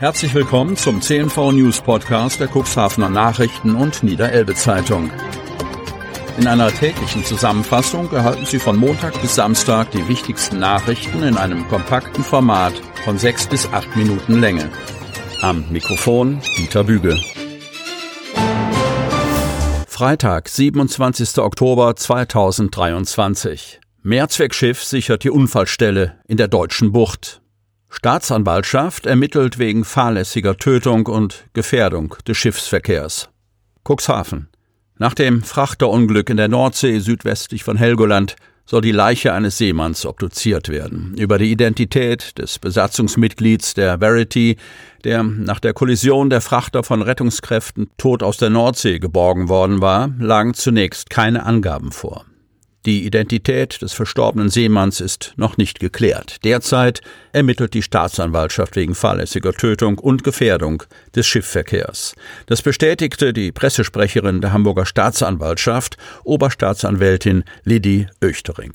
Herzlich willkommen zum CNV News Podcast der Cuxhavener Nachrichten und Niederelbe Zeitung. In einer täglichen Zusammenfassung erhalten Sie von Montag bis Samstag die wichtigsten Nachrichten in einem kompakten Format von sechs bis acht Minuten Länge. Am Mikrofon Dieter Bügel. Freitag, 27. Oktober 2023. Mehrzweckschiff sichert die Unfallstelle in der deutschen Bucht. Staatsanwaltschaft ermittelt wegen fahrlässiger Tötung und Gefährdung des Schiffsverkehrs. Cuxhaven. Nach dem Frachterunglück in der Nordsee südwestlich von Helgoland soll die Leiche eines Seemanns obduziert werden. Über die Identität des Besatzungsmitglieds der Verity, der nach der Kollision der Frachter von Rettungskräften tot aus der Nordsee geborgen worden war, lagen zunächst keine Angaben vor. Die Identität des verstorbenen Seemanns ist noch nicht geklärt. Derzeit ermittelt die Staatsanwaltschaft wegen fahrlässiger Tötung und Gefährdung des Schiffverkehrs. Das bestätigte die Pressesprecherin der Hamburger Staatsanwaltschaft, Oberstaatsanwältin Lidi Oechtering.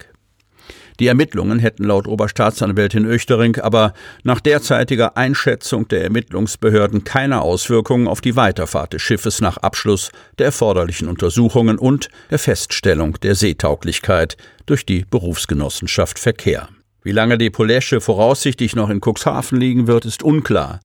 Die Ermittlungen hätten laut Oberstaatsanwältin Oechtering aber nach derzeitiger Einschätzung der Ermittlungsbehörden keine Auswirkungen auf die Weiterfahrt des Schiffes nach Abschluss der erforderlichen Untersuchungen und der Feststellung der Seetauglichkeit durch die Berufsgenossenschaft Verkehr. Wie lange die Polesche voraussichtlich noch in Cuxhaven liegen wird, ist unklar.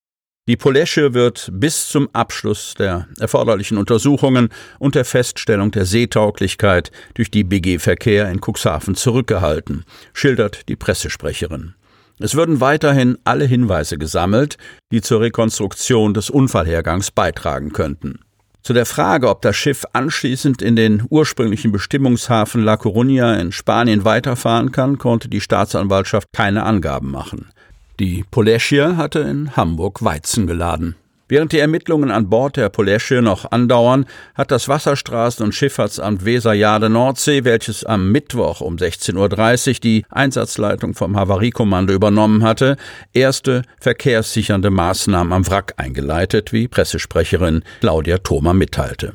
Die Polesche wird bis zum Abschluss der erforderlichen Untersuchungen und der Feststellung der Seetauglichkeit durch die BG Verkehr in Cuxhaven zurückgehalten, schildert die Pressesprecherin. Es würden weiterhin alle Hinweise gesammelt, die zur Rekonstruktion des Unfallhergangs beitragen könnten. Zu der Frage, ob das Schiff anschließend in den ursprünglichen Bestimmungshafen La Coruña in Spanien weiterfahren kann, konnte die Staatsanwaltschaft keine Angaben machen. Die Polesche hatte in Hamburg Weizen geladen. Während die Ermittlungen an Bord der Polesche noch andauern, hat das Wasserstraßen- und Schifffahrtsamt Weser-Jade Nordsee, welches am Mittwoch um 16.30 Uhr die Einsatzleitung vom Havariekommando übernommen hatte, erste verkehrssichernde Maßnahmen am Wrack eingeleitet, wie Pressesprecherin Claudia Thoma mitteilte.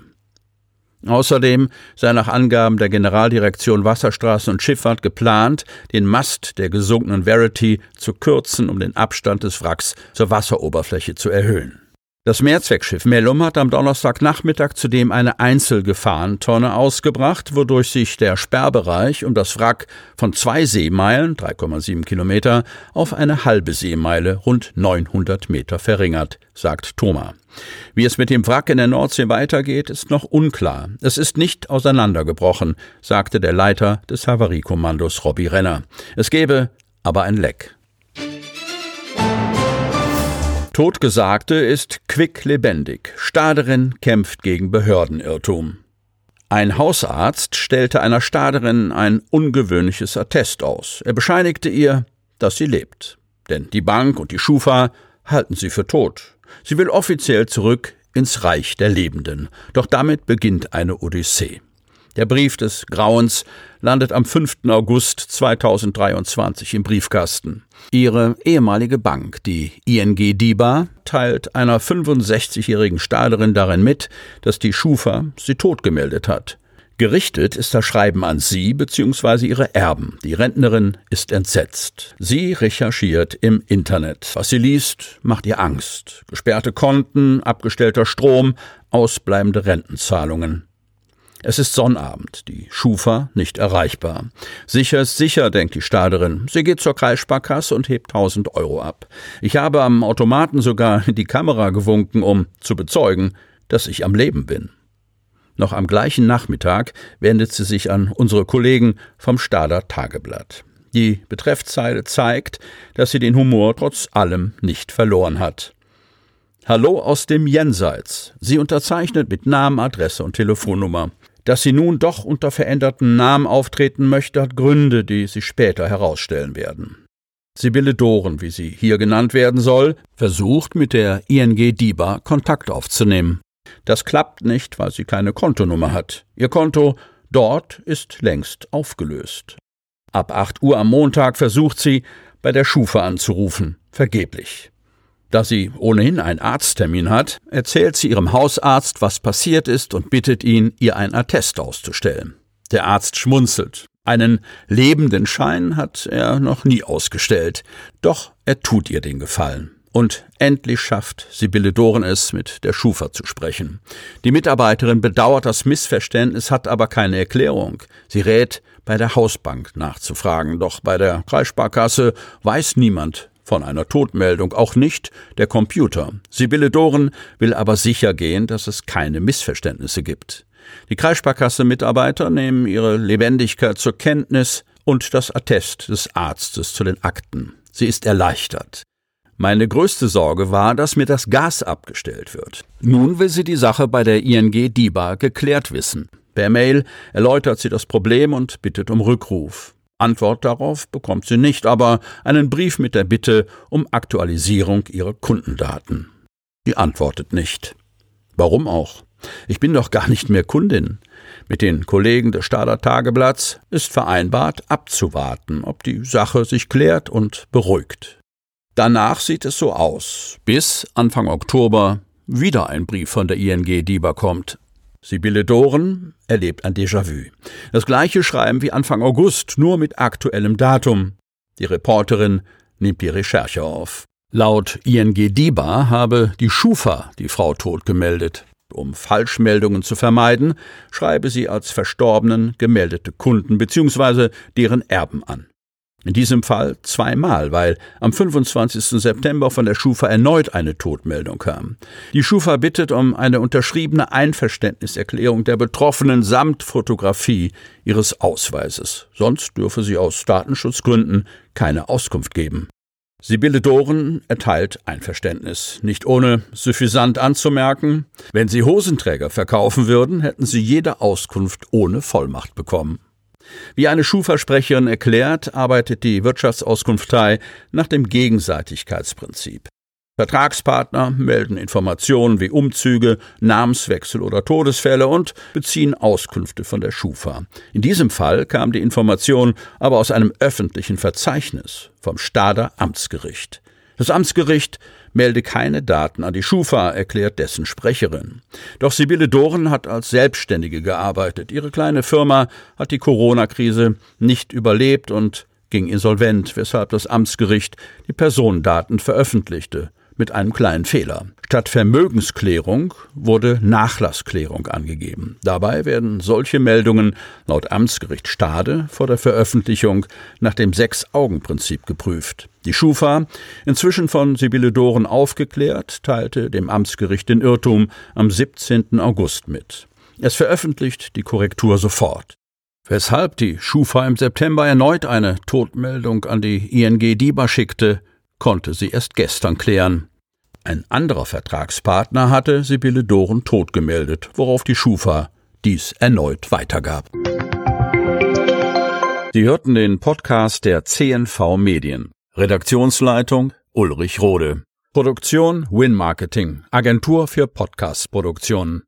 Außerdem sei nach Angaben der Generaldirektion Wasserstraßen und Schifffahrt geplant, den Mast der gesunkenen Verity zu kürzen, um den Abstand des Wracks zur Wasseroberfläche zu erhöhen. Das Mehrzweckschiff Mellum hat am Donnerstagnachmittag zudem eine Einzelgefahrentonne ausgebracht, wodurch sich der Sperrbereich um das Wrack von zwei Seemeilen, 3,7 Kilometer, auf eine halbe Seemeile, rund 900 Meter verringert, sagt Thoma. Wie es mit dem Wrack in der Nordsee weitergeht, ist noch unklar. Es ist nicht auseinandergebrochen, sagte der Leiter des Havariekommandos Robby Renner. Es gebe aber ein Leck. Totgesagte ist quicklebendig. Staderin kämpft gegen Behördenirrtum. Ein Hausarzt stellte einer Staderin ein ungewöhnliches Attest aus. Er bescheinigte ihr, dass sie lebt. Denn die Bank und die Schufa halten sie für tot. Sie will offiziell zurück ins Reich der Lebenden. Doch damit beginnt eine Odyssee. Der Brief des Grauens landet am 5. August 2023 im Briefkasten. Ihre ehemalige Bank, die ING DIBA, teilt einer 65-jährigen Stahlerin darin mit, dass die Schufa sie tot gemeldet hat. Gerichtet ist das Schreiben an sie bzw. ihre Erben. Die Rentnerin ist entsetzt. Sie recherchiert im Internet. Was sie liest, macht ihr Angst. Gesperrte Konten, abgestellter Strom, ausbleibende Rentenzahlungen. Es ist Sonnabend, die Schufa nicht erreichbar. Sicher ist sicher, denkt die Staderin. Sie geht zur Kreissparkasse und hebt 1000 Euro ab. Ich habe am Automaten sogar die Kamera gewunken, um zu bezeugen, dass ich am Leben bin. Noch am gleichen Nachmittag wendet sie sich an unsere Kollegen vom Stader Tageblatt. Die Betreffzeile zeigt, dass sie den Humor trotz allem nicht verloren hat. Hallo aus dem Jenseits. Sie unterzeichnet mit Namen, Adresse und Telefonnummer. Dass sie nun doch unter veränderten Namen auftreten möchte, hat Gründe, die sich später herausstellen werden. Sibylle Doren, wie sie hier genannt werden soll, versucht mit der ING DIBA Kontakt aufzunehmen. Das klappt nicht, weil sie keine Kontonummer hat. Ihr Konto dort ist längst aufgelöst. Ab 8 Uhr am Montag versucht sie, bei der Schufa anzurufen. Vergeblich. Da sie ohnehin einen Arzttermin hat, erzählt sie ihrem Hausarzt, was passiert ist und bittet ihn, ihr ein Attest auszustellen. Der Arzt schmunzelt. Einen lebenden Schein hat er noch nie ausgestellt, doch er tut ihr den Gefallen. Und endlich schafft Sibylle Doren es, mit der Schufa zu sprechen. Die Mitarbeiterin bedauert das Missverständnis, hat aber keine Erklärung. Sie rät, bei der Hausbank nachzufragen. Doch bei der Kreissparkasse weiß niemand von einer Todmeldung, auch nicht der Computer. Sibylle Doren will aber sicher gehen, dass es keine Missverständnisse gibt. Die Kreissparkasse-Mitarbeiter nehmen ihre Lebendigkeit zur Kenntnis und das Attest des Arztes zu den Akten. Sie ist erleichtert. Meine größte Sorge war, dass mir das Gas abgestellt wird. Nun will sie die Sache bei der ING DIBA geklärt wissen. Per Mail erläutert sie das Problem und bittet um Rückruf. Antwort darauf bekommt sie nicht, aber einen Brief mit der Bitte um Aktualisierung ihrer Kundendaten. Sie antwortet nicht. Warum auch? Ich bin doch gar nicht mehr Kundin. Mit den Kollegen des Stader Tageblatts ist vereinbart, abzuwarten, ob die Sache sich klärt und beruhigt. Danach sieht es so aus, bis Anfang Oktober wieder ein Brief von der ING DIBA kommt. Sibylle Doren erlebt ein Déjà-vu. Das gleiche Schreiben wie Anfang August, nur mit aktuellem Datum. Die Reporterin nimmt die Recherche auf. Laut ING DIBA habe die Schufa die Frau tot gemeldet. Um Falschmeldungen zu vermeiden, schreibe sie als Verstorbenen gemeldete Kunden bzw. deren Erben an. In diesem Fall zweimal, weil am 25. September von der Schufa erneut eine Todmeldung kam. Die Schufa bittet um eine unterschriebene Einverständniserklärung der Betroffenen samt Fotografie ihres Ausweises. Sonst dürfe sie aus Datenschutzgründen keine Auskunft geben. Sibylle Doren erteilt Einverständnis, nicht ohne suffisant anzumerken, wenn sie Hosenträger verkaufen würden, hätten sie jede Auskunft ohne Vollmacht bekommen. Wie eine Schuhversprecherin erklärt, arbeitet die Wirtschaftsauskunftei nach dem Gegenseitigkeitsprinzip. Vertragspartner melden Informationen wie Umzüge, Namenswechsel oder Todesfälle und beziehen Auskünfte von der Schufa. In diesem Fall kam die Information aber aus einem öffentlichen Verzeichnis vom Stader Amtsgericht. Das Amtsgericht melde keine Daten an die Schufa, erklärt dessen Sprecherin. Doch Sibylle Doren hat als Selbstständige gearbeitet. Ihre kleine Firma hat die Corona-Krise nicht überlebt und ging insolvent, weshalb das Amtsgericht die Personendaten veröffentlichte mit einem kleinen Fehler. Statt Vermögensklärung wurde Nachlassklärung angegeben. Dabei werden solche Meldungen laut Amtsgericht Stade vor der Veröffentlichung nach dem Sechs-Augen-Prinzip geprüft. Die Schufa, inzwischen von Sibylle Doren aufgeklärt, teilte dem Amtsgericht den Irrtum am 17. August mit. Es veröffentlicht die Korrektur sofort. Weshalb die Schufa im September erneut eine Todmeldung an die ING DIBA schickte, konnte sie erst gestern klären. Ein anderer Vertragspartner hatte Sibylle Doren tot gemeldet, worauf die Schufa dies erneut weitergab. Sie hörten den Podcast der CNV Medien. Redaktionsleitung Ulrich Rode. Produktion Win Marketing, Agentur für Podcast-Produktionen.